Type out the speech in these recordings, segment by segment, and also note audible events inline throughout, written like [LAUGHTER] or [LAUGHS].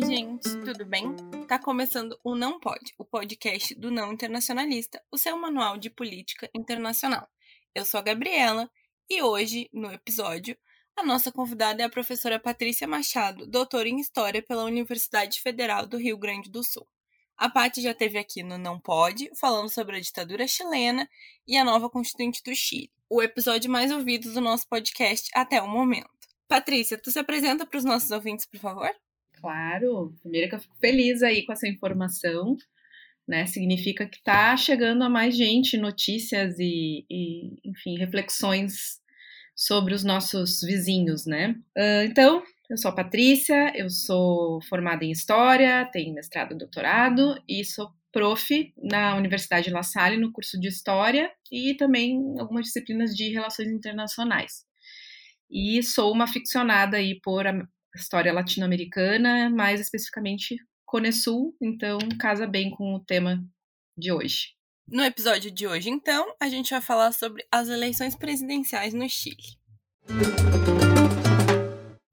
Oi, gente, tudo bem? Tá começando o Não Pode, o podcast do Não Internacionalista, o seu manual de política internacional. Eu sou a Gabriela e hoje, no episódio, a nossa convidada é a professora Patrícia Machado, doutora em História pela Universidade Federal do Rio Grande do Sul. A Paty já esteve aqui no Não Pode, falando sobre a ditadura chilena e a nova constituinte do Chile, o episódio mais ouvido do nosso podcast até o momento. Patrícia, tu se apresenta para os nossos ouvintes, por favor? Claro, primeiro que eu fico feliz aí com essa informação, né? Significa que está chegando a mais gente notícias e, e, enfim, reflexões sobre os nossos vizinhos, né? Uh, então, eu sou a Patrícia, eu sou formada em História, tenho mestrado e doutorado e sou prof na Universidade La Salle no curso de História e também algumas disciplinas de Relações Internacionais. E sou uma aficionada aí por história latino-americana, mais especificamente Cone Sul, então casa bem com o tema de hoje. No episódio de hoje, então, a gente vai falar sobre as eleições presidenciais no Chile.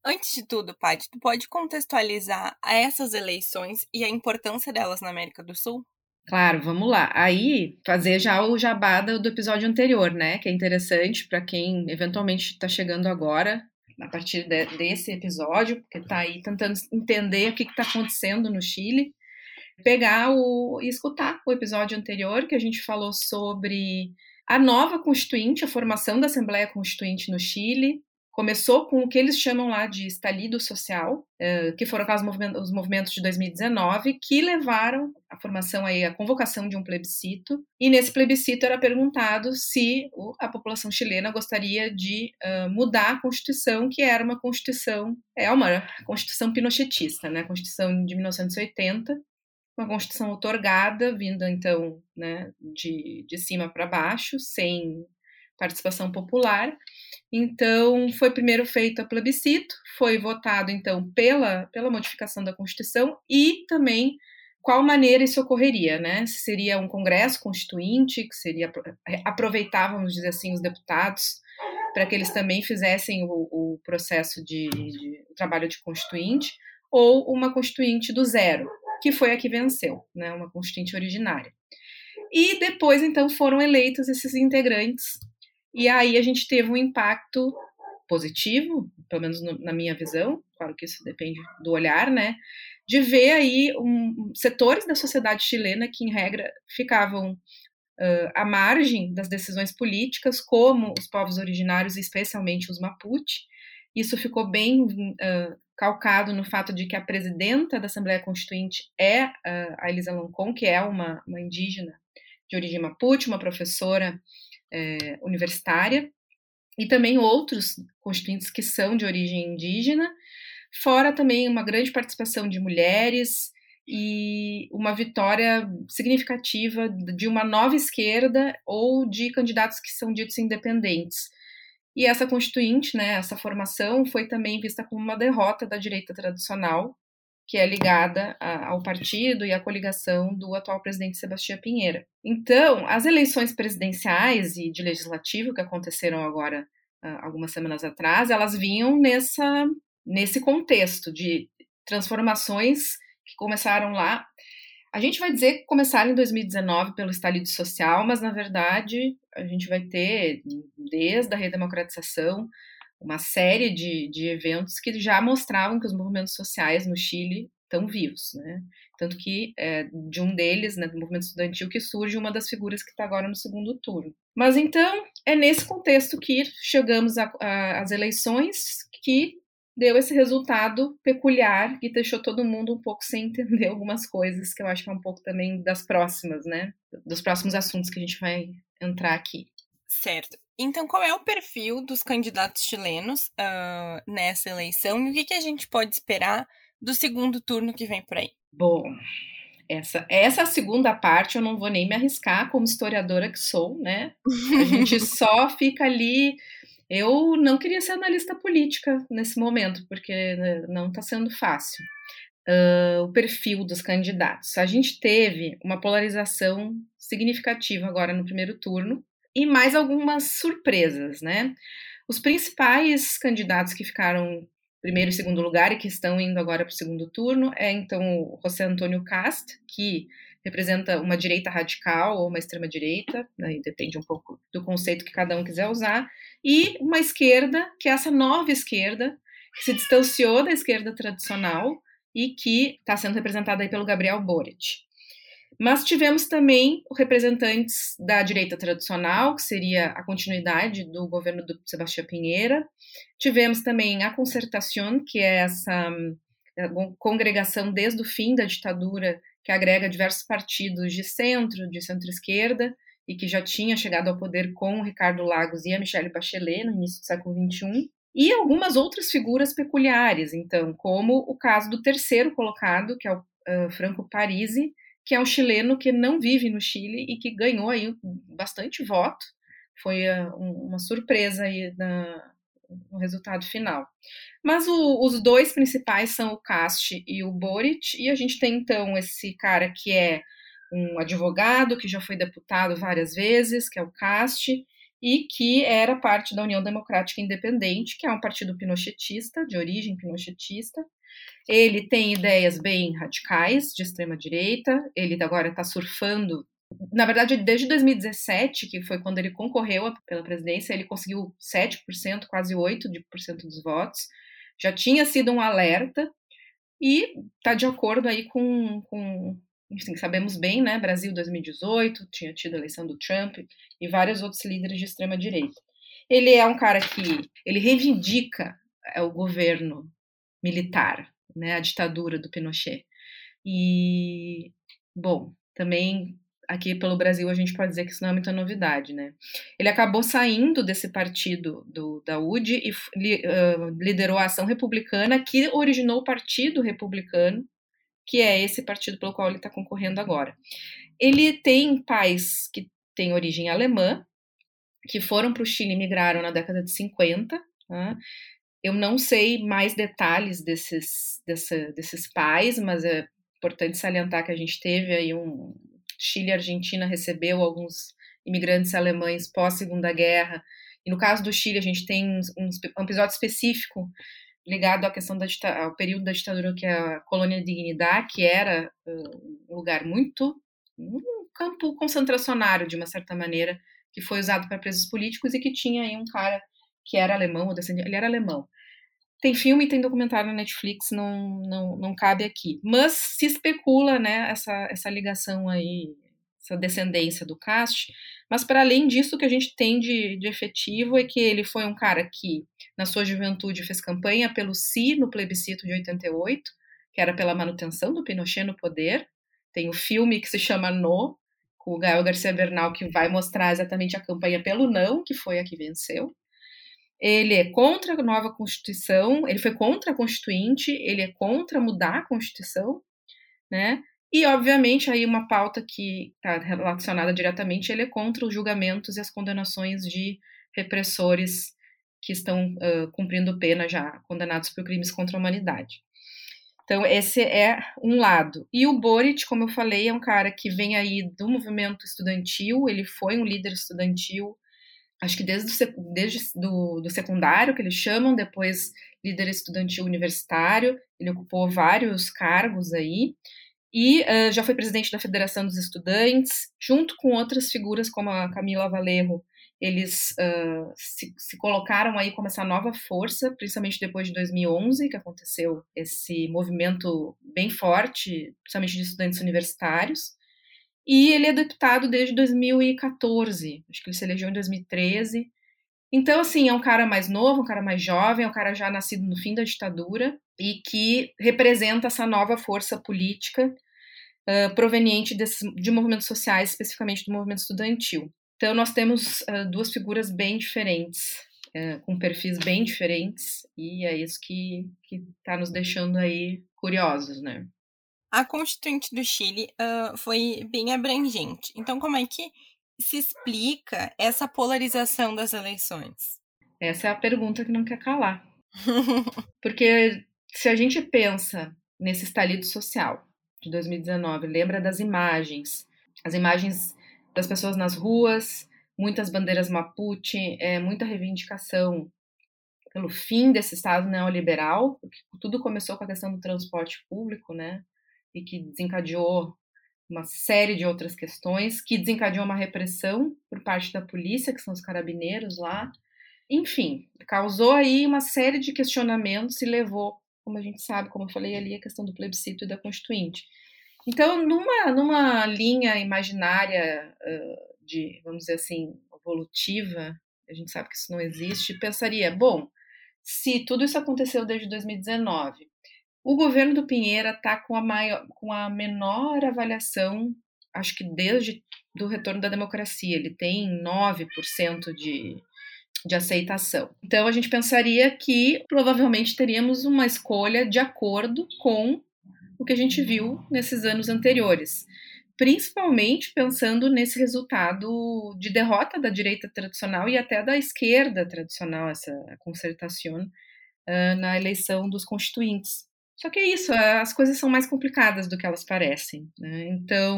Antes de tudo, Paty, tu pode contextualizar essas eleições e a importância delas na América do Sul? Claro, vamos lá. Aí, fazer já o jabada do episódio anterior, né? Que é interessante para quem eventualmente está chegando agora a partir de, desse episódio, porque está aí tentando entender o que está acontecendo no Chile, pegar o, e escutar o episódio anterior, que a gente falou sobre a nova Constituinte, a formação da Assembleia Constituinte no Chile, Começou com o que eles chamam lá de estalido social, eh, que foram os movimentos de 2019, que levaram a formação aí, a convocação de um plebiscito. E nesse plebiscito era perguntado se a população chilena gostaria de mudar a Constituição, que era uma Constituição, é uma Constituição pinochetista, né? Constituição de 1980, uma Constituição otorgada, vinda então né, de, de cima para baixo, sem participação popular. Então, foi primeiro feito a plebiscito, foi votado, então, pela, pela modificação da Constituição e também qual maneira isso ocorreria, né? Se seria um congresso constituinte, que seria aproveitávamos dizer assim os deputados para que eles também fizessem o, o processo de, de trabalho de constituinte, ou uma constituinte do zero, que foi a que venceu, né? Uma constituinte originária. E depois, então, foram eleitos esses integrantes e aí a gente teve um impacto positivo, pelo menos no, na minha visão, claro que isso depende do olhar, né? De ver aí um, setores da sociedade chilena que, em regra, ficavam uh, à margem das decisões políticas, como os povos originários, especialmente os Mapuche. Isso ficou bem uh, calcado no fato de que a presidenta da Assembleia Constituinte é uh, a Elisa Loncon, que é uma, uma indígena de origem Mapuche, uma professora é, universitária, e também outros constituintes que são de origem indígena, fora também uma grande participação de mulheres e uma vitória significativa de uma nova esquerda ou de candidatos que são ditos independentes. E essa constituinte, né, essa formação, foi também vista como uma derrota da direita tradicional, que é ligada a, ao partido e à coligação do atual presidente Sebastião Pinheira. Então, as eleições presidenciais e de legislativo que aconteceram agora algumas semanas atrás, elas vinham nessa nesse contexto de transformações que começaram lá. A gente vai dizer que começaram em 2019 pelo estalido social, mas na verdade a gente vai ter desde a redemocratização uma série de, de eventos que já mostravam que os movimentos sociais no Chile estão vivos, né? Tanto que é, de um deles, né, do movimento estudantil, que surge uma das figuras que está agora no segundo turno. Mas então é nesse contexto que chegamos às eleições que deu esse resultado peculiar e deixou todo mundo um pouco sem entender [LAUGHS] algumas coisas que eu acho que é um pouco também das próximas, né? Dos próximos assuntos que a gente vai entrar aqui. Certo. Então, qual é o perfil dos candidatos chilenos uh, nessa eleição e o que, que a gente pode esperar do segundo turno que vem por aí? Bom, essa, essa segunda parte eu não vou nem me arriscar como historiadora que sou, né? A gente [LAUGHS] só fica ali. Eu não queria ser analista política nesse momento, porque né, não está sendo fácil. Uh, o perfil dos candidatos. A gente teve uma polarização significativa agora no primeiro turno, e mais algumas surpresas, né? Os principais candidatos que ficaram primeiro e segundo lugar e que estão indo agora para o segundo turno é então o José Antônio Cast, que representa uma direita radical ou uma extrema direita, né, depende um pouco do conceito que cada um quiser usar, e uma esquerda, que é essa nova esquerda, que se distanciou da esquerda tradicional e que está sendo representada aí pelo Gabriel Boric. Mas tivemos também representantes da direita tradicional, que seria a continuidade do governo do Sebastião Pinheira. Tivemos também a Concertación, que é essa é, congregação desde o fim da ditadura, que agrega diversos partidos de centro, de centro-esquerda, e que já tinha chegado ao poder com o Ricardo Lagos e a Michelle Bachelet no início do século XXI e algumas outras figuras peculiares, então, como o caso do terceiro colocado, que é o uh, Franco Parisi, que é um chileno que não vive no Chile e que ganhou aí bastante voto. Foi uh, uma surpresa aí na, no resultado final. Mas o, os dois principais são o Cast e o Boric, e a gente tem então esse cara que é um advogado que já foi deputado várias vezes, que é o Cast, e que era parte da União Democrática Independente, que é um partido pinochetista, de origem pinochetista, ele tem ideias bem radicais, de extrema direita. Ele agora está surfando. Na verdade, desde 2017, que foi quando ele concorreu pela presidência, ele conseguiu 7%, quase 8% dos votos. Já tinha sido um alerta e está de acordo aí com, com enfim, sabemos bem, né? Brasil 2018, tinha tido a eleição do Trump e vários outros líderes de extrema direita. Ele é um cara que ele reivindica é, o governo militar, né, a ditadura do Pinochet. E, bom, também aqui pelo Brasil a gente pode dizer que isso não é muita novidade, né? Ele acabou saindo desse partido do, da UDI e uh, liderou a ação republicana que originou o Partido Republicano, que é esse partido pelo qual ele está concorrendo agora. Ele tem pais que têm origem alemã, que foram para o Chile e migraram na década de 50, né? Eu não sei mais detalhes desses, dessa, desses pais, mas é importante salientar que a gente teve aí um Chile e Argentina recebeu alguns imigrantes alemães pós Segunda Guerra. E no caso do Chile, a gente tem um episódio específico ligado à questão da ao período da ditadura que a colônia de Dignidade, que era um lugar muito um campo concentracionário de uma certa maneira, que foi usado para presos políticos e que tinha aí um cara que era alemão, ele era alemão. Tem filme e tem documentário na Netflix, não, não, não cabe aqui. Mas se especula, né, essa, essa ligação aí, essa descendência do Cast. Mas para além disso, o que a gente tem de, de efetivo é que ele foi um cara que, na sua juventude, fez campanha pelo Si no plebiscito de 88, que era pela manutenção do Pinochet no poder. Tem o filme que se chama No, com o Gael Garcia Bernal, que vai mostrar exatamente a campanha pelo não, que foi a que venceu. Ele é contra a nova Constituição, ele foi contra a Constituinte, ele é contra mudar a Constituição, né? E, obviamente, aí uma pauta que está relacionada diretamente, ele é contra os julgamentos e as condenações de repressores que estão uh, cumprindo pena já, condenados por crimes contra a humanidade. Então, esse é um lado. E o Boric, como eu falei, é um cara que vem aí do movimento estudantil, ele foi um líder estudantil acho que desde desde do, do secundário, que eles chamam, depois líder estudantil universitário, ele ocupou vários cargos aí, e uh, já foi presidente da Federação dos Estudantes, junto com outras figuras como a Camila Valerro, eles uh, se, se, colocaram aí como essa nova força, principalmente depois de 2011, que aconteceu esse movimento bem forte, principalmente de estudantes universitários, e ele é deputado desde 2014, acho que ele se elegeu em 2013. Então, assim, é um cara mais novo, um cara mais jovem, é um cara já nascido no fim da ditadura e que representa essa nova força política uh, proveniente de movimentos sociais, especificamente do movimento estudantil. Então, nós temos uh, duas figuras bem diferentes, uh, com perfis bem diferentes, e é isso que está nos deixando aí curiosos, né? a Constituinte do Chile foi bem abrangente. Então, como é que se explica essa polarização das eleições? Essa é a pergunta que não quer calar. [LAUGHS] Porque se a gente pensa nesse estalido social de 2019, lembra das imagens, as imagens das pessoas nas ruas, muitas bandeiras Mapuche, é, muita reivindicação pelo fim desse Estado neoliberal, porque tudo começou com a questão do transporte público, né? E que desencadeou uma série de outras questões, que desencadeou uma repressão por parte da polícia, que são os carabineiros lá. Enfim, causou aí uma série de questionamentos e levou, como a gente sabe, como eu falei ali, a questão do plebiscito e da Constituinte. Então, numa, numa linha imaginária uh, de, vamos dizer assim, evolutiva, a gente sabe que isso não existe, pensaria, bom, se tudo isso aconteceu desde 2019, o governo do Pinheira está com, a maior, com a menor avaliação, acho que desde do retorno da democracia, ele tem 9% de, de aceitação. Então a gente pensaria que provavelmente teríamos uma escolha de acordo com o que a gente viu nesses anos anteriores principalmente pensando nesse resultado de derrota da direita tradicional e até da esquerda tradicional, essa concertação, uh, na eleição dos constituintes. Só que é isso, as coisas são mais complicadas do que elas parecem. Né? Então,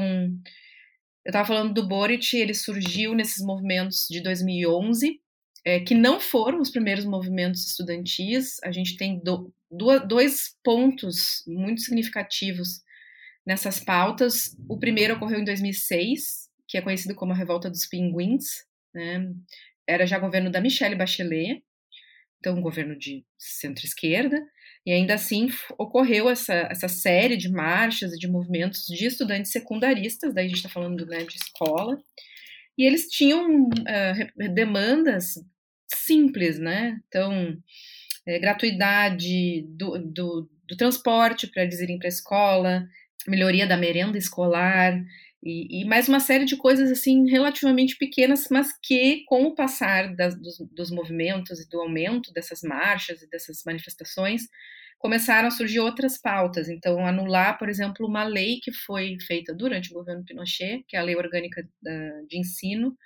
eu estava falando do Boric, ele surgiu nesses movimentos de 2011, é, que não foram os primeiros movimentos estudantis. A gente tem do, do, dois pontos muito significativos nessas pautas. O primeiro ocorreu em 2006, que é conhecido como a Revolta dos Pinguins. Né? Era já governo da Michelle Bachelet, então um governo de centro-esquerda, e ainda assim ocorreu essa, essa série de marchas e de movimentos de estudantes secundaristas, daí a gente está falando né, de escola, e eles tinham uh, demandas simples, né? Então, é, gratuidade do, do, do transporte para eles irem para a escola, melhoria da merenda escolar e, e, mais uma série de coisas assim relativamente pequenas, mas que com o passar das, dos, dos movimentos e do aumento dessas marchas e dessas manifestações começaram a surgir outras pautas. Então, anular, por exemplo, uma lei que foi feita durante o governo Pinochet, que é a Lei Orgânica de Ensino,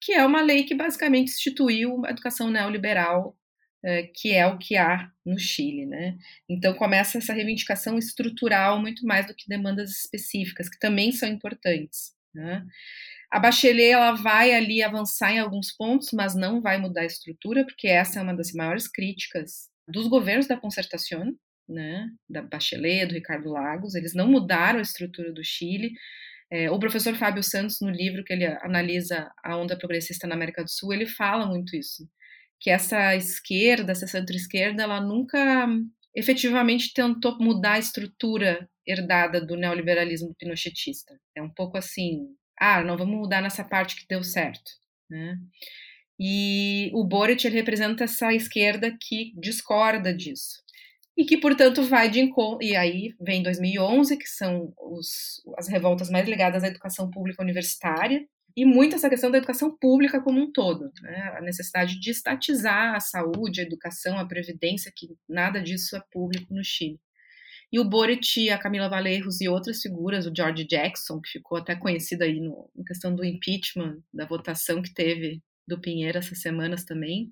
que é uma lei que basicamente instituiu a educação neoliberal eh, que é o que há no Chile, né? Então começa essa reivindicação estrutural muito mais do que demandas específicas, que também são importantes. Né? A Bachelet ela vai ali avançar em alguns pontos, mas não vai mudar a estrutura, porque essa é uma das maiores críticas dos governos da concertação, né? Da Bachelet, do Ricardo Lagos, eles não mudaram a estrutura do Chile. É, o professor Fábio Santos, no livro que ele analisa a onda progressista na América do Sul, ele fala muito isso que essa esquerda, essa centro-esquerda, ela nunca efetivamente tentou mudar a estrutura herdada do neoliberalismo pinochetista. É um pouco assim, ah, não vamos mudar nessa parte que deu certo, né? E o Boric ele representa essa esquerda que discorda disso e que, portanto, vai de encontro. E aí vem 2011, que são os, as revoltas mais ligadas à educação pública universitária, e muito essa questão da educação pública como um todo, né? a necessidade de estatizar a saúde, a educação, a previdência, que nada disso é público no Chile. E o Boric, a Camila Valerros e outras figuras, o George Jackson, que ficou até conhecido aí no, na questão do impeachment, da votação que teve do Pinheiro essas semanas também,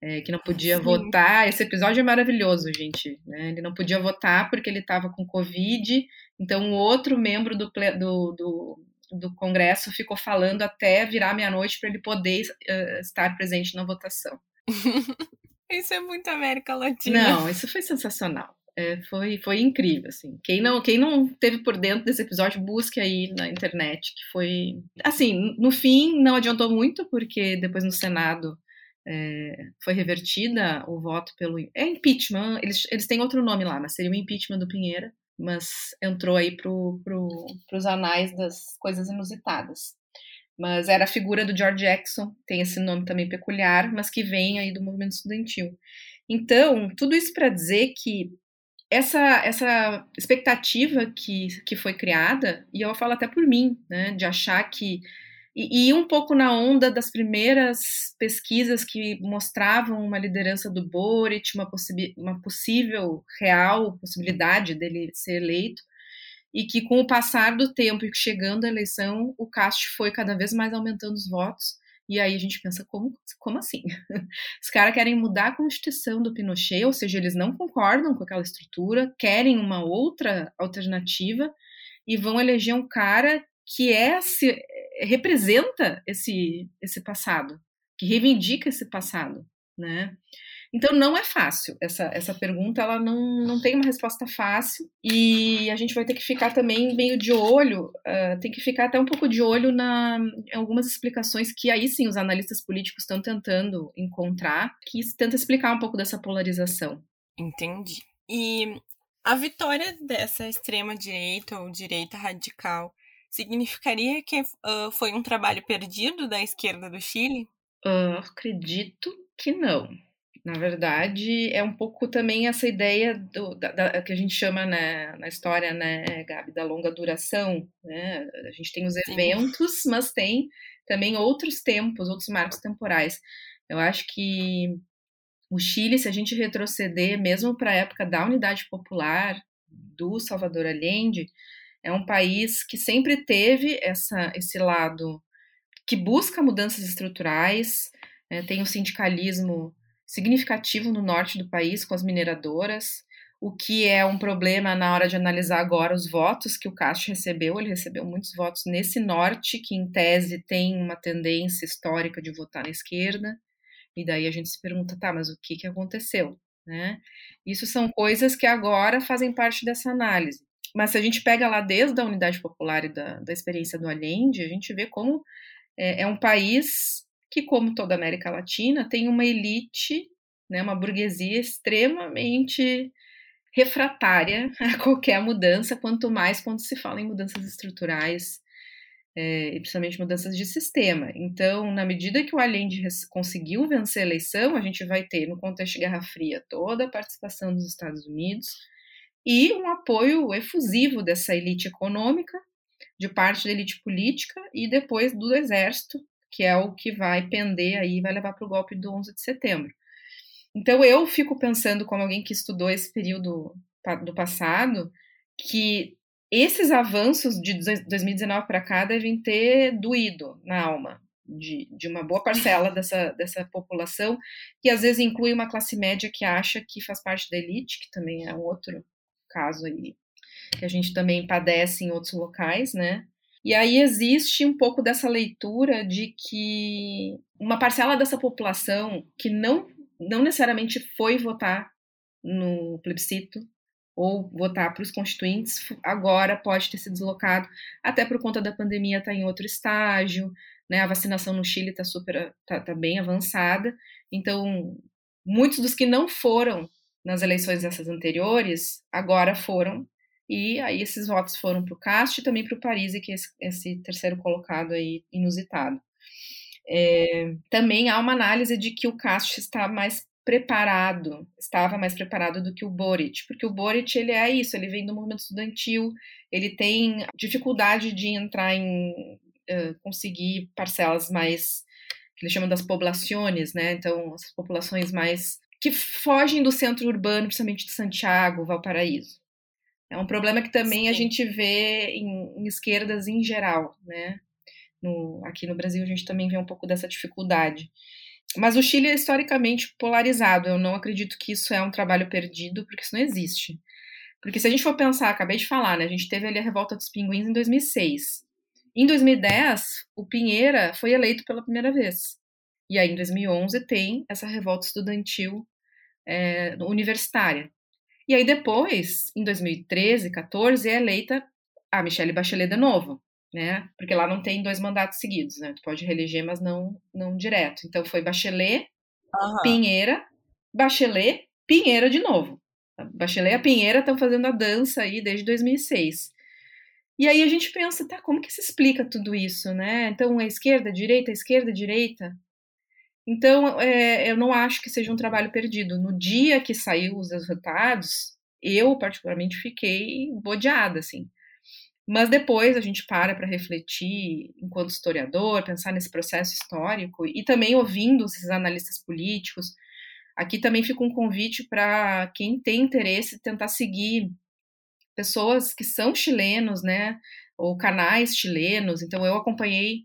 é, que não podia Sim. votar. Esse episódio é maravilhoso, gente. Né? Ele não podia votar porque ele estava com Covid, então um outro membro do, do, do do Congresso ficou falando até virar meia-noite para ele poder uh, estar presente na votação. [LAUGHS] isso é muito América Latina. Não, isso foi sensacional. É, foi, foi incrível, assim. Quem não, quem não teve por dentro desse episódio, busque aí na internet, que foi... Assim, no fim, não adiantou muito, porque depois no Senado é, foi revertida o voto pelo... É impeachment, eles, eles têm outro nome lá, mas seria o impeachment do Pinheira mas entrou aí para pro, os anais das coisas inusitadas. Mas era a figura do George Jackson, tem esse nome também peculiar, mas que vem aí do movimento estudantil. Então, tudo isso para dizer que essa, essa expectativa que, que foi criada, e eu falo até por mim, né, de achar que e, e um pouco na onda das primeiras pesquisas que mostravam uma liderança do Boric, uma, uma possível, real possibilidade dele ser eleito, e que com o passar do tempo e chegando a eleição, o Cast foi cada vez mais aumentando os votos, e aí a gente pensa, como, como assim? [LAUGHS] Os caras querem mudar a constituição do Pinochet, ou seja, eles não concordam com aquela estrutura, querem uma outra alternativa, e vão eleger um cara que é representa esse, esse passado, que reivindica esse passado, né? Então não é fácil essa, essa pergunta, ela não, não tem uma resposta fácil e a gente vai ter que ficar também meio de olho, uh, tem que ficar até um pouco de olho na, em algumas explicações que aí sim os analistas políticos estão tentando encontrar, que tenta explicar um pouco dessa polarização. Entendi. E a vitória dessa extrema direita ou direita radical significaria que uh, foi um trabalho perdido da esquerda do Chile? Uh, acredito que não. Na verdade, é um pouco também essa ideia do, da, da, que a gente chama né, na história, né, Gabi, da longa duração. Né? A gente tem os eventos, Sim. mas tem também outros tempos, outros marcos temporais. Eu acho que o Chile, se a gente retroceder mesmo para a época da unidade popular do Salvador Allende, é um país que sempre teve essa, esse lado que busca mudanças estruturais, né, tem um sindicalismo significativo no norte do país com as mineradoras, o que é um problema na hora de analisar agora os votos que o Castro recebeu. Ele recebeu muitos votos nesse norte, que em tese tem uma tendência histórica de votar na esquerda. E daí a gente se pergunta, tá, mas o que, que aconteceu? Né? Isso são coisas que agora fazem parte dessa análise. Mas se a gente pega lá desde a unidade popular e da, da experiência do Allende, a gente vê como é, é um país que, como toda a América Latina, tem uma elite, né, uma burguesia extremamente refratária [LAUGHS] a qualquer mudança, quanto mais quando se fala em mudanças estruturais, é, e principalmente mudanças de sistema. Então, na medida que o Allende conseguiu vencer a eleição, a gente vai ter, no contexto de Guerra Fria, toda a participação dos Estados Unidos e um apoio efusivo dessa elite econômica, de parte da elite política e depois do exército, que é o que vai pender aí, vai levar para o golpe do 11 de setembro. Então eu fico pensando, como alguém que estudou esse período do passado, que esses avanços de 2019 para cá devem ter doído na alma de, de uma boa parcela dessa, dessa população, que às vezes inclui uma classe média que acha que faz parte da elite, que também é outro caso aí que a gente também padece em outros locais, né? E aí existe um pouco dessa leitura de que uma parcela dessa população que não, não necessariamente foi votar no plebiscito ou votar para os constituintes, agora pode ter se deslocado, até por conta da pandemia está em outro estágio, né? A vacinação no Chile está super, tá, tá bem avançada, então muitos dos que não foram nas eleições dessas anteriores agora foram e aí esses votos foram para o Cast e também para o Paris, que é esse, esse, terceiro colocado aí inusitado. É, também há uma análise de que o Cast está mais preparado, estava mais preparado do que o Boric, porque o Boric ele é isso, ele vem do movimento estudantil, ele tem dificuldade de entrar em uh, conseguir parcelas mais que ele chama das poblações, né? Então, as populações mais que fogem do centro urbano, principalmente de Santiago, Valparaíso. É um problema que também Sim. a gente vê em, em, esquerdas em geral, né? No, aqui no Brasil a gente também vê um pouco dessa dificuldade. Mas o Chile é historicamente polarizado. Eu não acredito que isso é um trabalho perdido, porque isso não existe. Porque se a gente for pensar, acabei de falar, né? A gente teve ali a revolta dos pinguins em 2006. Em 2010, o Pinheira foi eleito pela primeira vez. E aí, em 2011, tem essa revolta estudantil é, universitária. E aí depois, em 2013, 14, é eleita a Michelle Bachelet de novo, né? Porque lá não tem dois mandatos seguidos, né? Tu pode reeleger, mas não não direto. Então foi Bachelet, uhum. Pinheira, Bachelet, Pinheira de novo. Bachelet e a Pinheira estão fazendo a dança aí desde 2006. E aí a gente pensa, tá, como que se explica tudo isso, né? Então, a esquerda, a direita, a esquerda, a direita. Então, é, eu não acho que seja um trabalho perdido. No dia que saiu os resultados, eu, particularmente, fiquei bodeada, assim. Mas depois a gente para para refletir, enquanto historiador, pensar nesse processo histórico e também ouvindo esses analistas políticos. Aqui também fica um convite para quem tem interesse tentar seguir pessoas que são chilenos, né, ou canais chilenos. Então eu acompanhei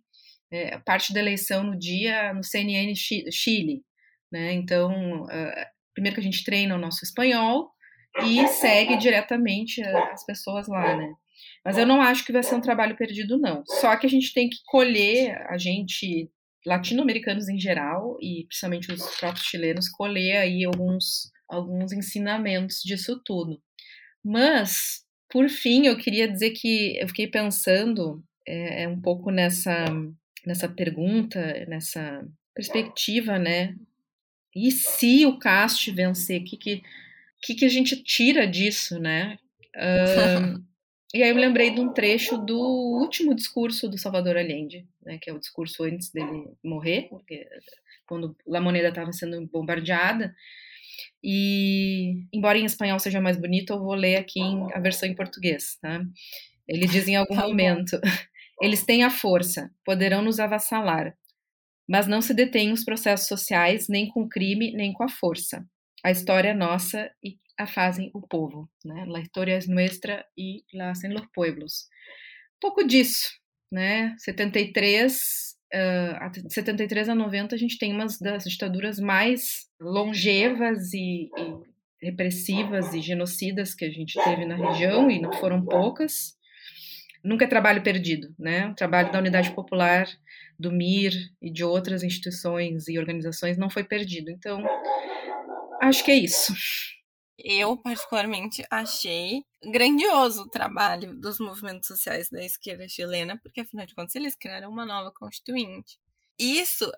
é, parte da eleição no dia no CNN Chile, né? Então, uh, primeiro que a gente treina o nosso espanhol e segue diretamente as pessoas lá, né? Mas eu não acho que vai ser um trabalho perdido, não. Só que a gente tem que colher, a gente latino-americanos em geral e principalmente os próprios chilenos colher aí alguns alguns ensinamentos disso tudo. Mas, por fim, eu queria dizer que eu fiquei pensando é, é um pouco nessa nessa pergunta, nessa perspectiva, né? E se o Cast vencer, o que, que, que, que a gente tira disso, né? Um, e aí eu lembrei de um trecho do último discurso do Salvador Allende, né, que é o discurso antes dele morrer, porque, quando La Moneda estava sendo bombardeada. E, embora em espanhol seja mais bonito, eu vou ler aqui em, a versão em português. Tá? Ele diz em algum tá momento: Eles têm a força, poderão nos avassalar, mas não se detêm os processos sociais nem com o crime nem com a força. A história é nossa e a fazem o povo, né? La historia es nuestra y la hacen los pueblos. Pouco disso, né? 73, uh, 73 a 90 a gente tem uma das ditaduras mais longevas e, e repressivas e genocidas que a gente teve na região e não foram poucas. Nunca é trabalho perdido, né? O trabalho da Unidade Popular, do MIR e de outras instituições e organizações não foi perdido. Então, acho que é isso. Eu, particularmente, achei grandioso o trabalho dos movimentos sociais da esquerda chilena, porque, afinal de contas, eles criaram uma nova constituinte. Isso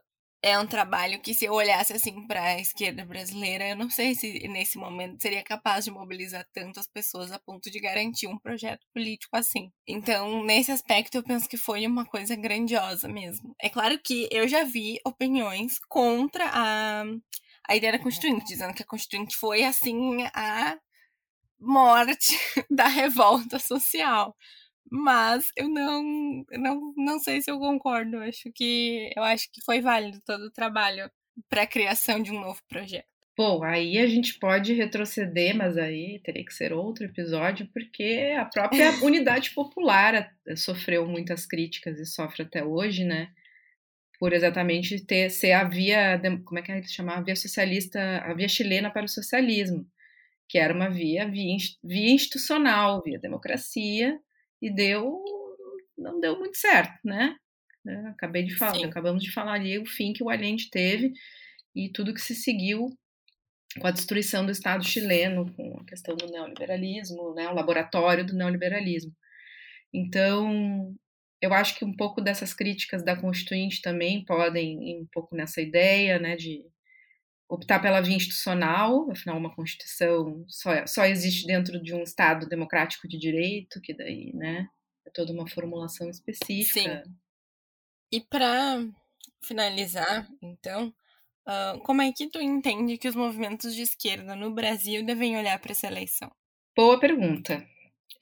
é um trabalho que, se eu olhasse assim para a esquerda brasileira, eu não sei se nesse momento seria capaz de mobilizar tantas pessoas a ponto de garantir um projeto político assim. Então, nesse aspecto, eu penso que foi uma coisa grandiosa mesmo. É claro que eu já vi opiniões contra a a ideia da Constituinte, dizendo que a Constituinte foi, assim, a morte [LAUGHS] da revolta social. Mas eu não, não, não sei se eu concordo. Acho que eu acho que foi válido todo o trabalho para a criação de um novo projeto. Bom, aí a gente pode retroceder, mas aí teria que ser outro episódio, porque a própria [LAUGHS] unidade popular sofreu muitas críticas e sofre até hoje, né? por exatamente ter ser a via, como é que é chamar, a via socialista, a via chilena para o socialismo, que era uma via, via, via institucional, via democracia, e deu, não deu muito certo, né? acabei de falar, Sim. acabamos de falar ali o fim que o Allende teve e tudo que se seguiu com a destruição do Estado chileno, com a questão do neoliberalismo, né, o laboratório do neoliberalismo. Então, eu acho que um pouco dessas críticas da Constituinte também podem ir um pouco nessa ideia, né, de optar pela via institucional, afinal uma Constituição só, só existe dentro de um Estado democrático de direito, que daí, né, é toda uma formulação específica. Sim. E para finalizar, então, uh, como é que tu entende que os movimentos de esquerda no Brasil devem olhar para essa eleição? Boa pergunta.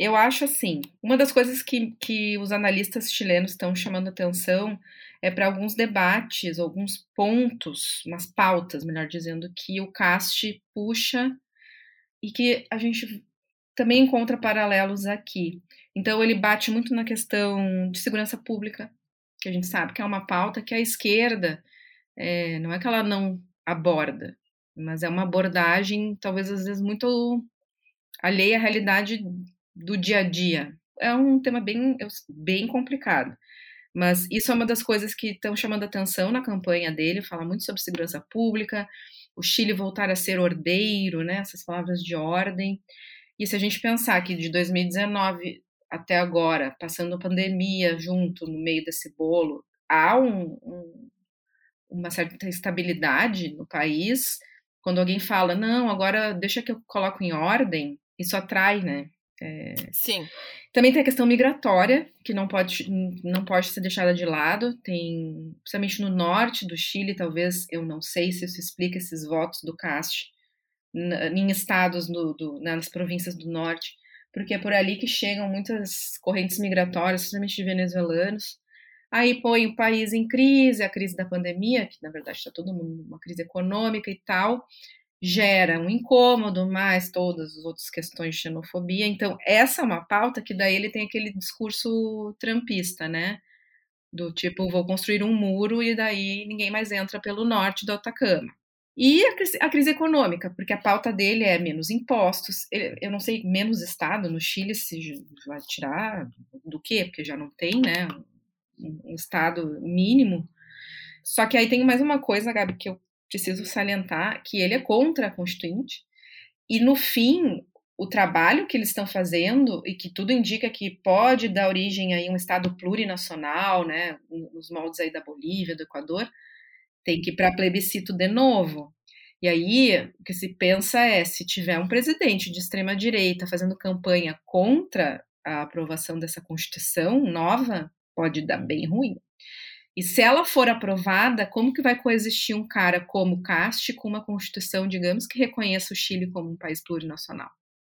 Eu acho assim, uma das coisas que, que os analistas chilenos estão chamando atenção é para alguns debates, alguns pontos, umas pautas, melhor dizendo, que o CAST puxa e que a gente também encontra paralelos aqui. Então, ele bate muito na questão de segurança pública, que a gente sabe que é uma pauta que a esquerda, é, não é que ela não aborda, mas é uma abordagem, talvez às vezes, muito alheia à realidade do dia a dia. É um tema bem, bem complicado. Mas isso é uma das coisas que estão chamando atenção na campanha dele, fala muito sobre segurança pública, o Chile voltar a ser ordeiro, né, essas palavras de ordem. E se a gente pensar que de 2019 até agora, passando a pandemia junto no meio desse bolo, há um, um, uma certa estabilidade no país. Quando alguém fala, não, agora deixa que eu coloco em ordem, isso atrai, né? É... Sim. Também tem a questão migratória, que não pode, não pode ser deixada de lado. Tem, principalmente no norte do Chile, talvez, eu não sei se isso explica esses votos do CAST em estados do, do, né, nas províncias do norte, porque é por ali que chegam muitas correntes migratórias, principalmente de venezuelanos. Aí põe o país em crise, a crise da pandemia, que na verdade está todo mundo numa crise econômica e tal gera um incômodo, mais todas as outras questões de xenofobia. Então, essa é uma pauta que daí ele tem aquele discurso trampista, né? Do tipo, vou construir um muro e daí ninguém mais entra pelo norte do Atacama. E a crise, a crise econômica, porque a pauta dele é menos impostos. Eu não sei, menos Estado no Chile se vai tirar do quê? Porque já não tem, né? Um Estado mínimo Só que aí tem mais uma coisa, Gabi, que eu preciso salientar, que ele é contra a Constituinte, e no fim, o trabalho que eles estão fazendo, e que tudo indica que pode dar origem a um Estado plurinacional, né, nos moldes aí da Bolívia, do Equador, tem que ir para plebiscito de novo. E aí, o que se pensa é, se tiver um presidente de extrema direita fazendo campanha contra a aprovação dessa Constituição nova, pode dar bem ruim. E se ela for aprovada, como que vai coexistir um cara como Cast com uma Constituição, digamos, que reconheça o Chile como um país plurinacional?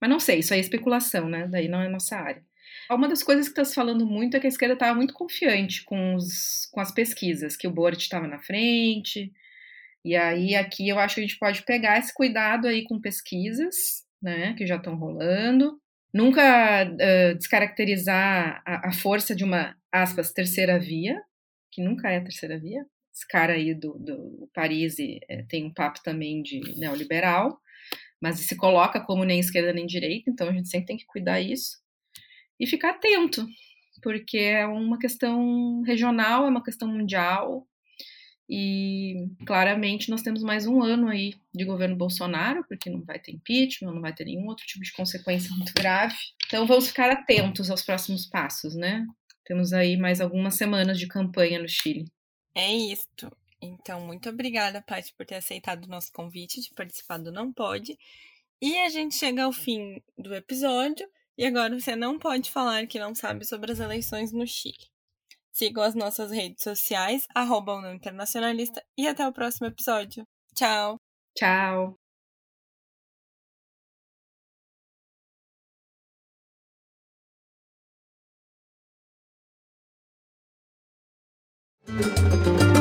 Mas não sei, isso aí é especulação, né? Daí não é nossa área. Uma das coisas que está se falando muito é que a esquerda estava muito confiante com, os, com as pesquisas, que o Boric estava na frente. E aí aqui eu acho que a gente pode pegar esse cuidado aí com pesquisas, né, que já estão rolando. Nunca uh, descaracterizar a, a, força de uma, aspas, terceira via, que nunca é a terceira via. Esse cara aí do, do Paris é, tem um papo também de neoliberal, mas se coloca como nem esquerda nem direita, então a gente sempre tem que cuidar isso e ficar atento, porque é uma questão regional, é uma questão mundial, e claramente nós temos mais um ano aí de governo Bolsonaro, porque não vai ter impeachment, não vai ter nenhum outro tipo de consequência muito grave. Então vamos ficar atentos aos próximos passos, né? Temos aí mais algumas semanas de campanha no Chile. É isto. Então, muito obrigada, Paty, por ter aceitado o nosso convite de participar do Não Pode. E a gente chega ao fim do episódio. E agora você não pode falar que não sabe sobre as eleições no Chile. Sigam as nossas redes sociais, arroba União Internacionalista, e até o próximo episódio. Tchau! Tchau! Música